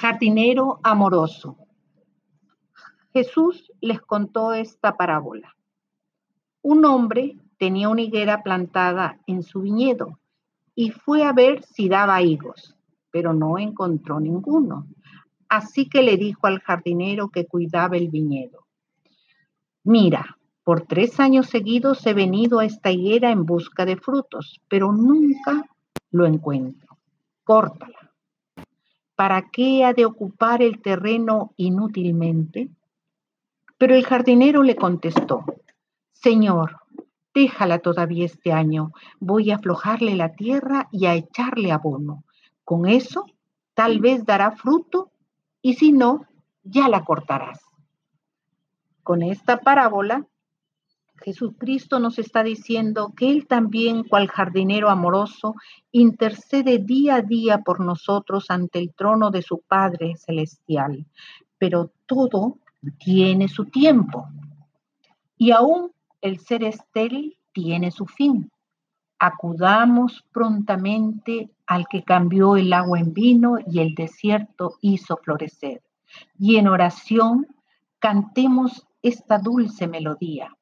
Jardinero amoroso. Jesús les contó esta parábola. Un hombre tenía una higuera plantada en su viñedo y fue a ver si daba higos, pero no encontró ninguno. Así que le dijo al jardinero que cuidaba el viñedo, mira, por tres años seguidos he venido a esta higuera en busca de frutos, pero nunca lo encuentro. Córtala. ¿Para qué ha de ocupar el terreno inútilmente? Pero el jardinero le contestó, Señor, déjala todavía este año, voy a aflojarle la tierra y a echarle abono. Con eso, tal vez dará fruto y si no, ya la cortarás. Con esta parábola Jesucristo nos está diciendo que Él también, cual jardinero amoroso, intercede día a día por nosotros ante el trono de su Padre Celestial. Pero todo tiene su tiempo. Y aún el ser estéril tiene su fin. Acudamos prontamente al que cambió el agua en vino y el desierto hizo florecer. Y en oración cantemos esta dulce melodía.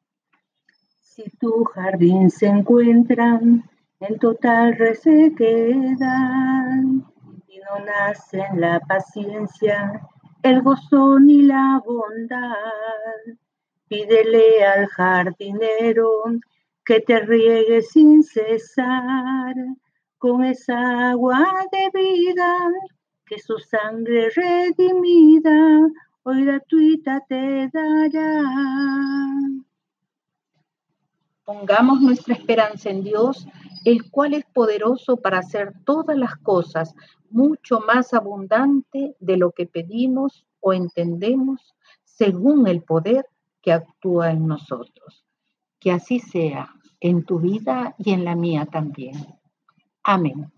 Si tu jardín se encuentra en total resequedad. Y no nacen la paciencia, el gozo ni la bondad, pídele al jardinero que te riegue sin cesar. Con esa agua de vida que su sangre redimida hoy gratuita te dará. Pongamos nuestra esperanza en Dios, el cual es poderoso para hacer todas las cosas mucho más abundante de lo que pedimos o entendemos, según el poder que actúa en nosotros. Que así sea en tu vida y en la mía también. Amén.